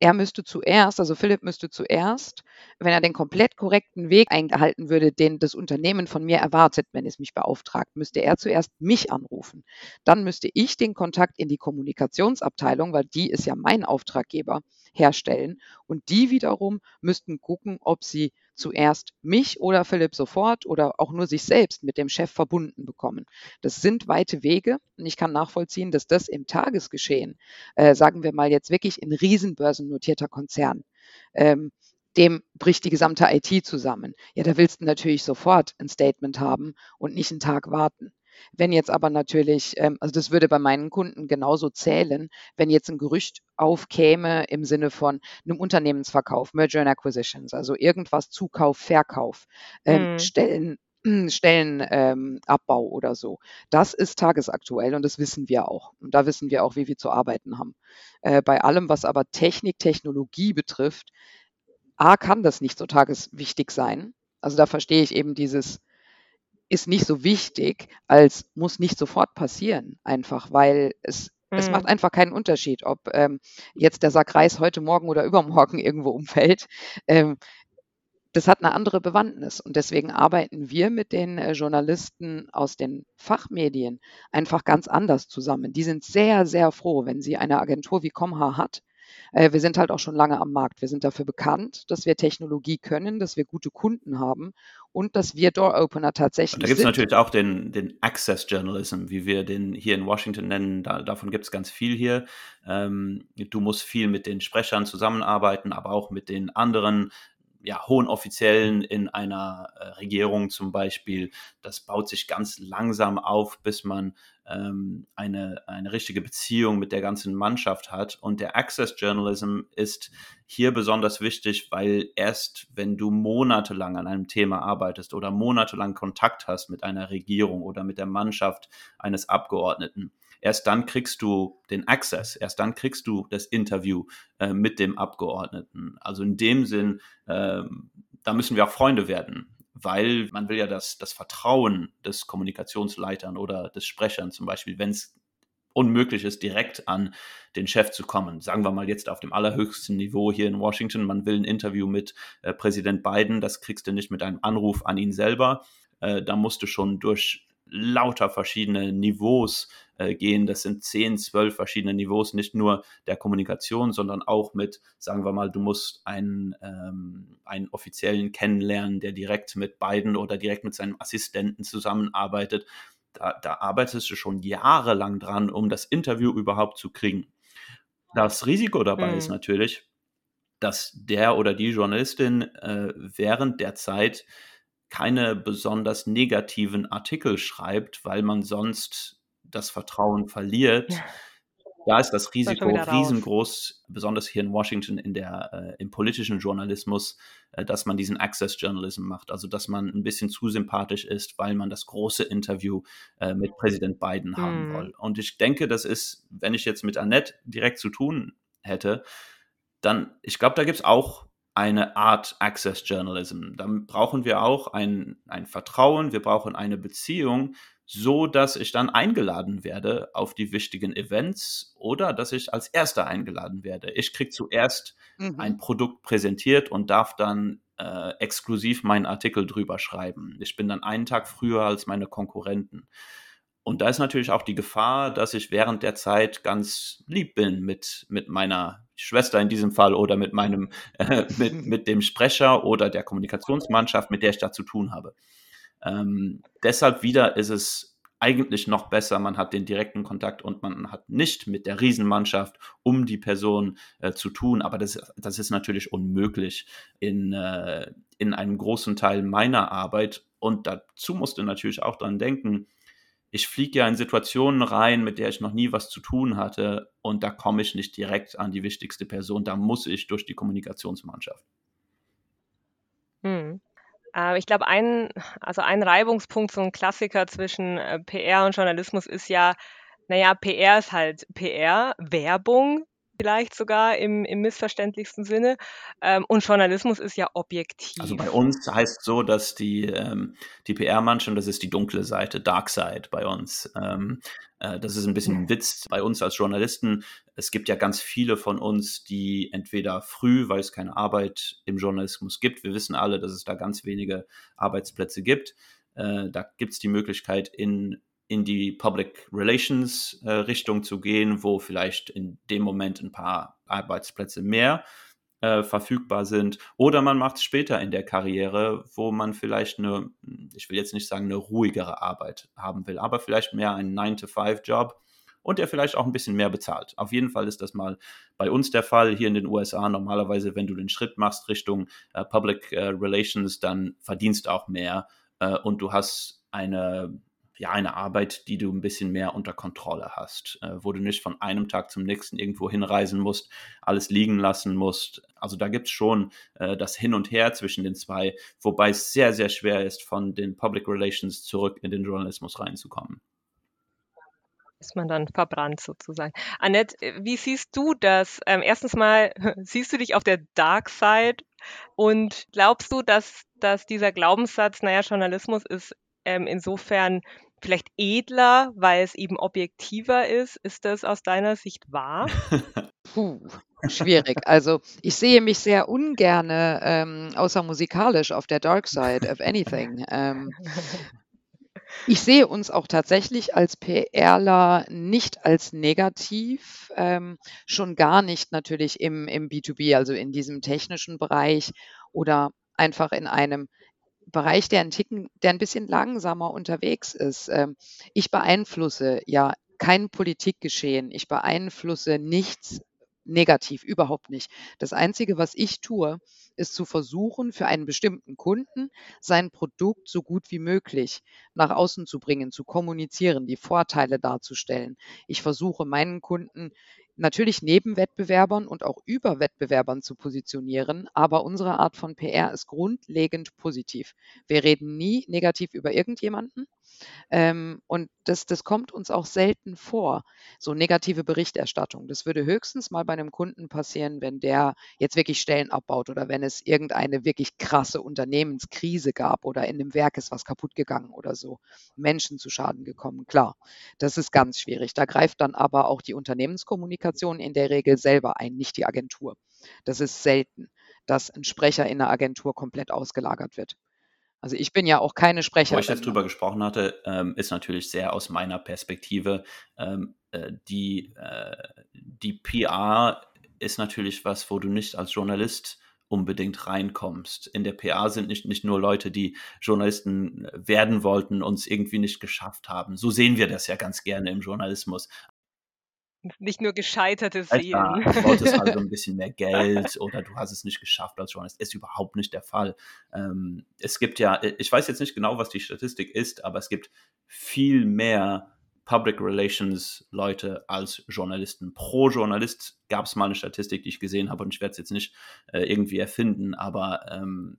er müsste zuerst, also Philipp müsste zuerst, wenn er den komplett korrekten Weg eingehalten würde, den das Unternehmen von mir erwartet, wenn es mich beauftragt, müsste er zuerst mich anrufen. Dann müsste ich den Kontakt in die Kommunikationsabteilung, weil die ist ja mein Auftraggeber, herstellen. Und die wiederum müssten gucken, ob sie zuerst mich oder Philipp sofort oder auch nur sich selbst mit dem Chef verbunden bekommen. Das sind weite Wege und ich kann nachvollziehen, dass das im Tagesgeschehen, äh, sagen wir mal jetzt wirklich in Riesenbörsen notierter Konzern, ähm, dem bricht die gesamte IT zusammen. Ja, da willst du natürlich sofort ein Statement haben und nicht einen Tag warten. Wenn jetzt aber natürlich, ähm, also das würde bei meinen Kunden genauso zählen, wenn jetzt ein Gerücht aufkäme im Sinne von einem Unternehmensverkauf, Merger and Acquisitions, also irgendwas Zukauf, Verkauf, ähm, mhm. Stellen, [CLEARS THROAT] Stellenabbau ähm, oder so. Das ist tagesaktuell und das wissen wir auch. Und da wissen wir auch, wie wir zu arbeiten haben. Äh, bei allem, was aber Technik, Technologie betrifft, A, kann das nicht so tageswichtig sein. Also da verstehe ich eben dieses, ist nicht so wichtig, als muss nicht sofort passieren, einfach, weil es, es macht einfach keinen Unterschied, ob ähm, jetzt der Sack Reis heute Morgen oder [LAUGHS] übermorgen irgendwo umfällt. Ähm, das hat eine andere Bewandtnis und deswegen arbeiten wir mit den äh, Journalisten aus den Fachmedien einfach ganz anders zusammen. Die sind sehr, sehr froh, wenn sie eine Agentur wie Comha hat, Äh, wir sind halt auch schon lange am Markt. Wir sind dafür bekannt, dass wir Technologie können, dass wir gute Kunden haben und dass wir Door-Opener tatsächlich Und da gibt es natürlich auch den, den Access Journalism, wie wir den hier in Washington nennen. Da, davon gibt es ganz viel hier. Ähm, du musst viel mit den Sprechern zusammenarbeiten, aber auch mit den anderen ja, hohen Offiziellen in einer äh, Regierung zum Beispiel. Das baut sich ganz langsam auf, bis man ähm, eine, eine richtige Beziehung mit der ganzen Mannschaft hat. Und der Access Journalism ist hier besonders wichtig, weil erst wenn du monatelang an einem Thema arbeitest oder monatelang Kontakt hast mit einer Regierung oder mit der Mannschaft eines Abgeordneten, erst dann kriegst du den Access, erst dann kriegst du das Interview äh, mit dem Abgeordneten. Also in dem Sinn, äh, da müssen wir auch Freunde werden, weil man will ja das, das Vertrauen des Kommunikationsleitern oder des Sprechern zum Beispiel, wenn es unmöglich ist, direkt an den Chef zu kommen. Sagen wir mal jetzt auf dem allerhöchsten Niveau hier in Washington, man will ein Interview mit äh, Präsident Biden, das kriegst du nicht mit einem Anruf an ihn selber. Äh, da musst du schon durch lauter verschiedene Niveaus äh, gehen. Das sind zehn, zwölf verschiedene Niveaus, nicht nur der Kommunikation, sondern auch mit, sagen wir mal, du musst einen, ähm, einen Offiziellen kennenlernen, der direkt mit beiden oder direkt mit seinem Assistenten zusammenarbeitet. Da, da arbeitest du schon jahrelang dran, um das Interview überhaupt zu kriegen. Das Risiko dabei Mhm. ist natürlich, dass der oder die Journalistin äh, während der Zeit keine besonders negativen Artikel schreibt, weil man sonst das Vertrauen verliert. Ja. Da ist das Risiko riesengroß, besonders hier in Washington in der, äh, im politischen Journalismus, äh, dass man diesen Access Journalism macht. Also, dass man ein bisschen zu sympathisch ist, weil man das große Interview äh, mit Präsident Biden haben Mhm. will. Und ich denke, das ist, wenn ich jetzt mit Annette direkt zu tun hätte, dann, ich glaube, da gibt es auch eine Art Access Journalism. Dann brauchen wir auch ein, ein Vertrauen, wir brauchen eine Beziehung, so dass ich dann eingeladen werde auf die wichtigen Events oder dass ich als Erster eingeladen werde. Ich kriege zuerst Mhm. ein Produkt präsentiert und darf dann äh, exklusiv meinen Artikel drüber schreiben. Ich bin dann einen Tag früher als meine Konkurrenten. Und da ist natürlich auch die Gefahr, dass ich während der Zeit ganz lieb bin mit, mit meiner Schwester in diesem Fall oder mit meinem, [LAUGHS] äh, mit, mit dem Sprecher oder der Kommunikationsmannschaft, mit der ich da zu tun habe. Ähm, deshalb wieder ist es eigentlich noch besser, man hat den direkten Kontakt und man hat nicht mit der Riesenmannschaft um die Person äh, zu tun. Aber das, das ist natürlich unmöglich in, äh, in einem großen Teil meiner Arbeit. Und dazu musste natürlich auch dran denken, ich fliege ja in Situationen rein, mit der ich noch nie was zu tun hatte und da komme ich nicht direkt an die wichtigste Person, da muss ich durch die Kommunikationsmannschaft. Hm. Äh, ich glaube, ein, also ein Reibungspunkt, so ein Klassiker zwischen äh, PR und Journalismus ist ja, naja, PR ist halt PR, Werbung vielleicht sogar im, im missverständlichsten Sinne. Ähm, und Journalismus ist ja objektiv. Also bei uns heißt so, dass die, ähm, die PR-Mannschaft, das ist die dunkle Seite, Dark Side bei uns. Ähm, äh, das ist ein bisschen ein Witz bei uns als Journalisten. Es gibt ja ganz viele von uns, die entweder früh, weil es keine Arbeit im Journalismus gibt, wir wissen alle, dass es da ganz wenige Arbeitsplätze gibt. Äh, da gibt es die Möglichkeit, in in die Public Relations äh, Richtung zu gehen, wo vielleicht in dem Moment ein paar Arbeitsplätze mehr äh, verfügbar sind. Oder man macht es später in der Karriere, wo man vielleicht eine, ich will jetzt nicht sagen, eine ruhigere Arbeit haben will, aber vielleicht mehr einen 9-to-5-Job und der vielleicht auch ein bisschen mehr bezahlt. Auf jeden Fall ist das mal bei uns der Fall hier in den USA. Normalerweise, wenn du den Schritt machst Richtung äh, Public äh, Relations, dann verdienst auch mehr äh, und du hast eine ja, eine Arbeit, die du ein bisschen mehr unter Kontrolle hast, äh, wo du nicht von einem Tag zum nächsten irgendwo hinreisen musst, alles liegen lassen musst. Also da gibt es schon äh, das Hin und Her zwischen den zwei, wobei es sehr, sehr schwer ist, von den Public Relations zurück in den Journalismus reinzukommen. Ist man dann verbrannt sozusagen. Annette, wie siehst du das? Ähm, erstens mal, [LAUGHS] siehst du dich auf der Dark Side und glaubst du, dass, dass dieser Glaubenssatz, naja, Journalismus ist ähm, insofern vielleicht edler, weil es eben objektiver ist. Ist das aus deiner Sicht wahr? [LAUGHS] Puh, schwierig. Also ich sehe mich sehr ungerne, ähm, außer musikalisch, auf der Dark Side of anything. Ähm, Ich sehe uns auch tatsächlich als PRler nicht als negativ, ähm, schon gar nicht natürlich im, im B2B, also in diesem technischen Bereich oder einfach in einem Bereich, der ein Ticken, der ein bisschen langsamer unterwegs ist. Ähm, ich beeinflusse ja kein Politikgeschehen. Ich beeinflusse nichts negativ, überhaupt nicht. Das Einzige, was ich tue, ist zu versuchen, für einen bestimmten Kunden sein Produkt so gut wie möglich nach außen zu bringen, zu kommunizieren, die Vorteile darzustellen. Ich versuche meinen Kunden natürlich neben Wettbewerbern und auch über Wettbewerbern zu positionieren, aber unsere Art von PR ist grundlegend positiv. Wir reden nie negativ über irgendjemanden. Ähm, und das, das kommt uns auch selten vor, so negative Berichterstattung. Das würde höchstens mal bei einem Kunden passieren, wenn der jetzt wirklich Stellen abbaut oder wenn es irgendeine wirklich krasse Unternehmenskrise gab oder in dem Werk ist was kaputt gegangen oder so, Menschen zu Schaden gekommen. Klar, das ist ganz schwierig. Da greift dann aber auch die Unternehmenskommunikation in der Regel selber ein, nicht die Agentur. Das ist selten, dass ein Sprecher in der Agentur komplett ausgelagert wird. Also ich bin ja auch keine Sprecherin. Wo ich jetzt drüber gesprochen hatte, ähm, ist natürlich sehr aus meiner Perspektive. Ähm, äh, die, äh, die PR ist natürlich was, wo du nicht als Journalist unbedingt reinkommst. In der PR sind nicht, nicht nur Leute, die Journalisten werden wollten, und es irgendwie nicht geschafft haben. So sehen wir das ja ganz gerne im Journalismus nicht nur gescheiterte Seelen. Du wolltest also ein [LAUGHS] bisschen mehr Geld oder du hast es nicht geschafft als Journalist. Ist überhaupt nicht der Fall. Ähm, es gibt ja, ich weiß jetzt nicht genau, was die Statistik ist, aber es gibt viel mehr Public Relations Leute als Journalisten. Pro Journalist gab es mal eine Statistik, die ich gesehen habe und ich werde es jetzt nicht äh, irgendwie erfinden, aber ähm,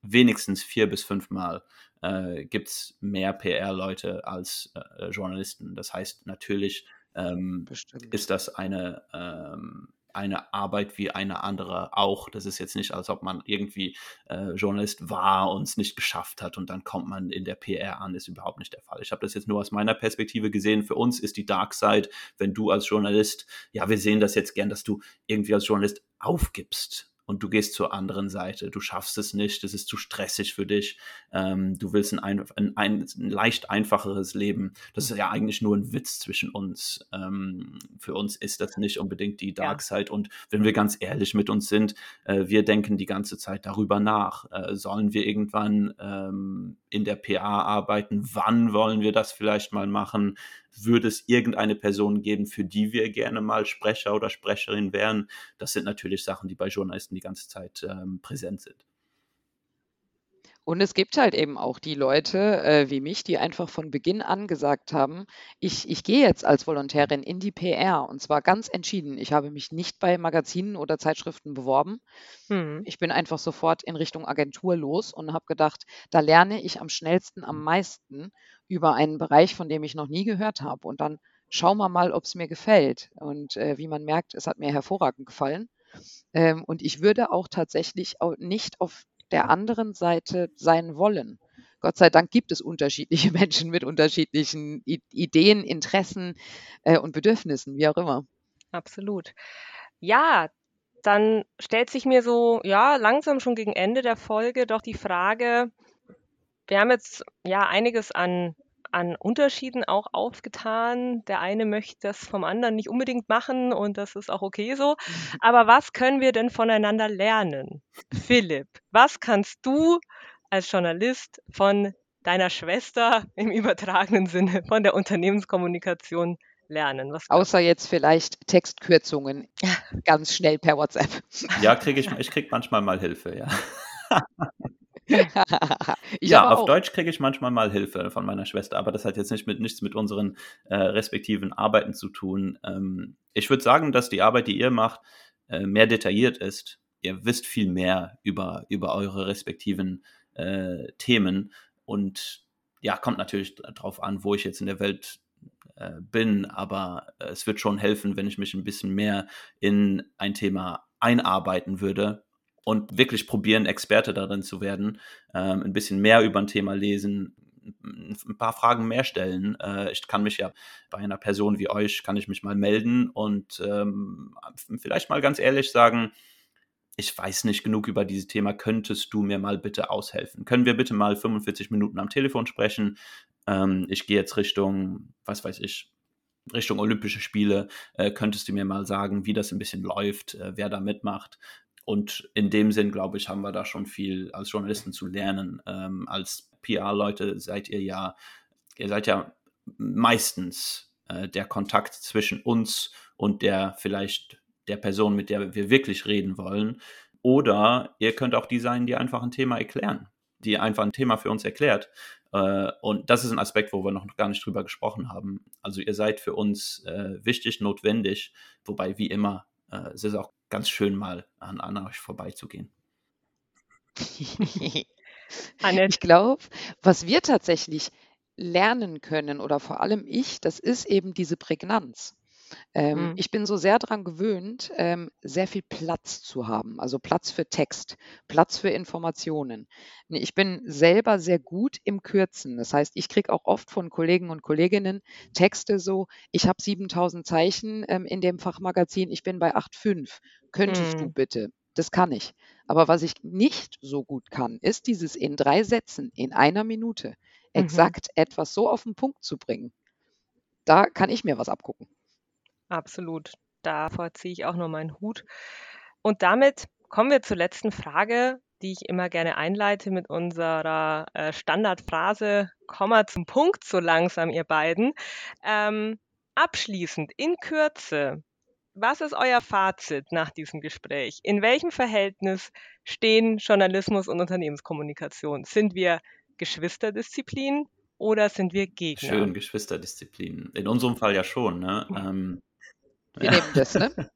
wenigstens vier bis fünfmal äh, gibt es mehr PR-Leute als äh, Journalisten. Das heißt natürlich, ähm, ist das eine, ähm, eine Arbeit wie eine andere auch. Das ist jetzt nicht, als ob man irgendwie äh, Journalist war und es nicht geschafft hat und dann kommt man in der PR an. Ist überhaupt nicht der Fall. Ich habe das jetzt nur aus meiner Perspektive gesehen. Für uns ist die Dark Side, wenn du als Journalist, ja, wir sehen das jetzt gern, dass du irgendwie als Journalist aufgibst und du gehst zur anderen Seite. Du schaffst es nicht, es ist zu stressig für dich. Ähm, du willst ein, ein, ein, ein, leicht einfacheres Leben. Das ist ja eigentlich nur ein Witz zwischen uns. Ähm, für uns ist das nicht unbedingt die Dark Side. Ja. Und wenn wir ganz ehrlich mit uns sind, äh, wir denken die ganze Zeit darüber nach. Äh, sollen wir irgendwann ähm, in der PA arbeiten? Wann wollen wir das vielleicht mal machen? Würde es irgendeine Person geben, für die wir gerne mal Sprecher oder Sprecherin wären? Das sind natürlich Sachen, die bei Journalisten die ganze Zeit ähm, präsent sind. Und es gibt halt eben auch die Leute äh, wie mich, die einfach von Beginn an gesagt haben, ich, ich gehe jetzt als Volontärin in die PR und zwar ganz entschieden. Ich habe mich nicht bei Magazinen oder Zeitschriften beworben. Hm. Ich bin einfach sofort in Richtung Agentur los und habe gedacht, da lerne ich am schnellsten, am meisten über einen Bereich, von dem ich noch nie gehört habe. Und dann schauen wir mal, ob es mir gefällt. Und äh, wie man merkt, es hat mir hervorragend gefallen. Ähm, und ich würde auch tatsächlich auch nicht auf der anderen Seite sein wollen. Gott sei Dank gibt es unterschiedliche [LAUGHS] Menschen mit unterschiedlichen Ideen, Interessen äh, und Bedürfnissen, wie auch immer. Absolut. Ja, dann stellt sich mir so, ja, langsam schon gegen Ende der Folge doch die Frage, wir haben jetzt ja einiges an an Unterschieden auch aufgetan. Der eine möchte das vom anderen nicht unbedingt machen und das ist auch okay so. Mhm. Aber was können wir denn voneinander lernen? Philipp, was kannst du als Journalist von deiner Schwester im übertragenen Sinne von der Unternehmenskommunikation lernen? Was Außer jetzt vielleicht Textkürzungen ganz schnell per WhatsApp. Ja, kriege ich, ich krieg manchmal mal Hilfe, ja. [LAUGHS] [LAUGHS] ja, auf auch. Deutsch kriege ich manchmal mal Hilfe von meiner Schwester, aber das hat jetzt nicht mit, nichts mit unseren äh, respektiven Arbeiten zu tun. Ähm, ich würde sagen, dass die Arbeit, die ihr macht, äh, mehr detailliert ist. Ihr wisst viel mehr über, über eure respektiven äh, Themen und ja, kommt natürlich darauf an, wo ich jetzt in der Welt äh, bin, aber äh, es wird schon helfen, wenn ich mich ein bisschen mehr in ein Thema einarbeiten würde und wirklich probieren, Experte darin zu werden, ähm, ein bisschen mehr über ein Thema lesen, ein paar Fragen mehr stellen. Äh, ich kann mich ja bei einer Person wie euch, kann ich mich mal melden und ähm, vielleicht mal ganz ehrlich sagen, ich weiß nicht genug über dieses Thema, könntest du mir mal bitte aushelfen? Können wir bitte mal 45 Minuten am Telefon sprechen? ähm, ich gehe jetzt Richtung, was weiß ich, Richtung Olympische Spiele, äh, könntest du mir mal sagen, wie das ein bisschen läuft, äh, wer da mitmacht. Und in dem Sinn, glaube ich, haben wir da schon viel als Journalisten zu lernen. Ähm, als PR-Leute seid ihr ja, ihr seid ja meistens äh, der Kontakt zwischen uns und der vielleicht der Person, mit der wir wirklich reden wollen. Oder ihr könnt auch die sein, die einfach ein Thema erklären, die einfach ein Thema für uns erklärt. Äh, und das ist ein Aspekt, wo wir noch gar nicht drüber gesprochen haben. Also ihr seid für uns äh, wichtig, notwendig, wobei wie immer äh, es ist auch ganz schön mal an, an euch vorbeizugehen. [LAUGHS] ich glaube, was wir tatsächlich lernen können oder vor allem ich, das ist eben diese Prägnanz. Ähm, Mhm. ich bin so sehr daran gewöhnt, ähm, sehr viel Platz zu haben, also Platz für Text, Platz für Informationen. ich bin selber sehr gut im Kürzen. Das heißt, ich kriege auch oft von Kollegen und Kolleginnen Texte so: „Ich habe 7.000 Zeichen, ähm, in dem Fachmagazin, ich bin bei 8,5. Könntest du mhm. bitte?“ Das kann ich. Aber was ich nicht so gut kann, ist dieses in drei Sätzen, in einer Minute Mhm. exakt etwas so auf den Punkt zu bringen. Da kann ich mir was abgucken. Absolut. Davor ziehe ich auch nur meinen Hut. Und damit kommen wir zur letzten Frage, die ich immer gerne einleite mit unserer äh, Standardphrase, Komma zum Punkt so langsam, ihr beiden. Ähm, abschließend, in Kürze, was ist euer Fazit nach diesem Gespräch? In welchem Verhältnis stehen Journalismus und Unternehmenskommunikation? Sind wir Geschwisterdisziplinen oder sind wir Gegner? Schön, Geschwisterdisziplinen. In unserem Fall ja schon. Ne? Ähm, wir nehmen das, ne? [LAUGHS]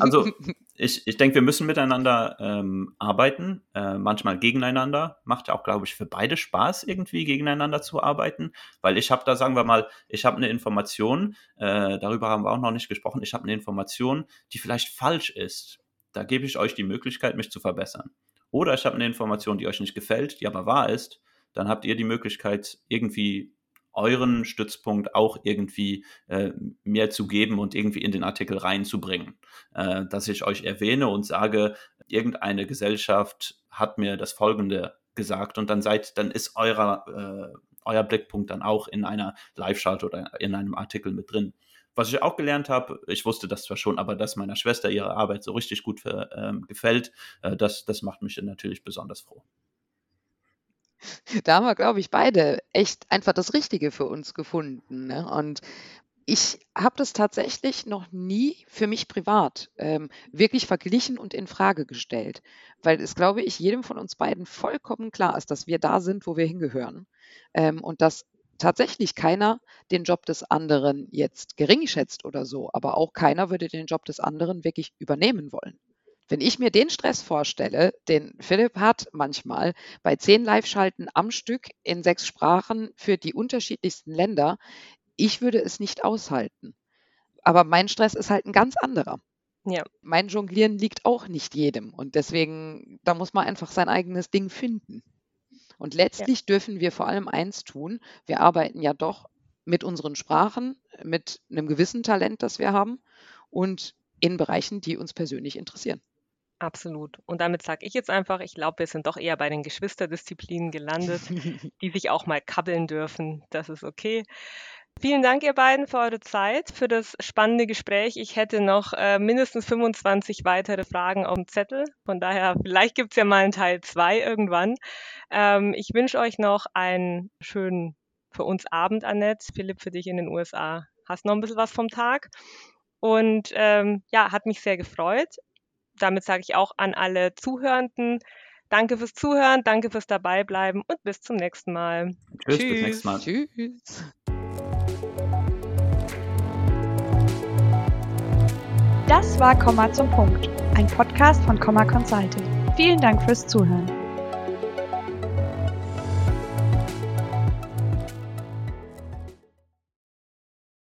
Also ich, ich denke, wir müssen miteinander ähm, arbeiten, äh, manchmal gegeneinander. Macht ja auch, glaube ich, für beide Spaß, irgendwie gegeneinander zu arbeiten. Weil ich habe da, sagen wir mal, ich habe eine Information, äh, darüber haben wir auch noch nicht gesprochen, ich habe eine Information, die vielleicht falsch ist. Da gebe ich euch die Möglichkeit, mich zu verbessern. Oder ich habe eine Information, die euch nicht gefällt, die aber wahr ist. Dann habt ihr die Möglichkeit, irgendwie euren Stützpunkt auch irgendwie äh, mehr zu geben und irgendwie in den Artikel reinzubringen. Äh, dass ich euch erwähne und sage, irgendeine Gesellschaft hat mir das Folgende gesagt und dann seid, dann ist eurer, äh, euer Blickpunkt dann auch in einer Live-Schalte oder in einem Artikel mit drin. Was ich auch gelernt habe, ich wusste das zwar schon, aber dass meiner Schwester ihre Arbeit so richtig gut für, ähm, gefällt, äh, das, das macht mich natürlich besonders froh. [LAUGHS] Da haben wir, glaube ich, beide echt einfach das Richtige für uns gefunden. Ne? Und ich habe das tatsächlich noch nie für mich privat ähm, wirklich verglichen und in Frage gestellt, weil es, glaube ich, jedem von uns beiden vollkommen klar ist, dass wir da sind, wo wir hingehören ähm, und dass tatsächlich keiner den Job des anderen jetzt gering schätzt oder so, aber auch keiner würde den Job des anderen wirklich übernehmen wollen. Wenn ich mir den Stress vorstelle, den Philipp hat manchmal bei zehn Live-Schalten am Stück in sechs Sprachen für die unterschiedlichsten Länder, ich würde es nicht aushalten. Aber mein Stress ist halt ein ganz anderer. Ja. Mein Jonglieren liegt auch nicht jedem. Und deswegen, da muss man einfach sein eigenes Ding finden. Und letztlich ja. dürfen wir vor allem eins tun. Wir arbeiten ja doch mit unseren Sprachen, mit einem gewissen Talent, das wir haben und in Bereichen, die uns persönlich interessieren. Absolut. Und damit sage ich jetzt einfach, ich glaube, wir sind doch eher bei den Geschwisterdisziplinen gelandet, [LAUGHS] die sich auch mal kabbeln dürfen. Das ist okay. Vielen Dank, ihr beiden, für eure Zeit, für das spannende Gespräch. Ich hätte noch äh, mindestens 25 weitere Fragen auf dem Zettel. Von daher, vielleicht gibt es ja mal einen Teil 2 irgendwann. Ähm, ich wünsche euch noch einen schönen für uns Abend, Annette. Philipp, für dich in den USA. Hast noch ein bisschen was vom Tag. Und ähm, ja, hat mich sehr gefreut damit sage ich auch an alle Zuhörenden, danke fürs Zuhören, danke fürs Dabeibleiben und bis zum nächsten Mal. Tschüss, Tschüss. bis nächstes Mal. Tschüss. Das war Komma zum Punkt, ein Podcast von Komma Consulting. Vielen Dank fürs Zuhören.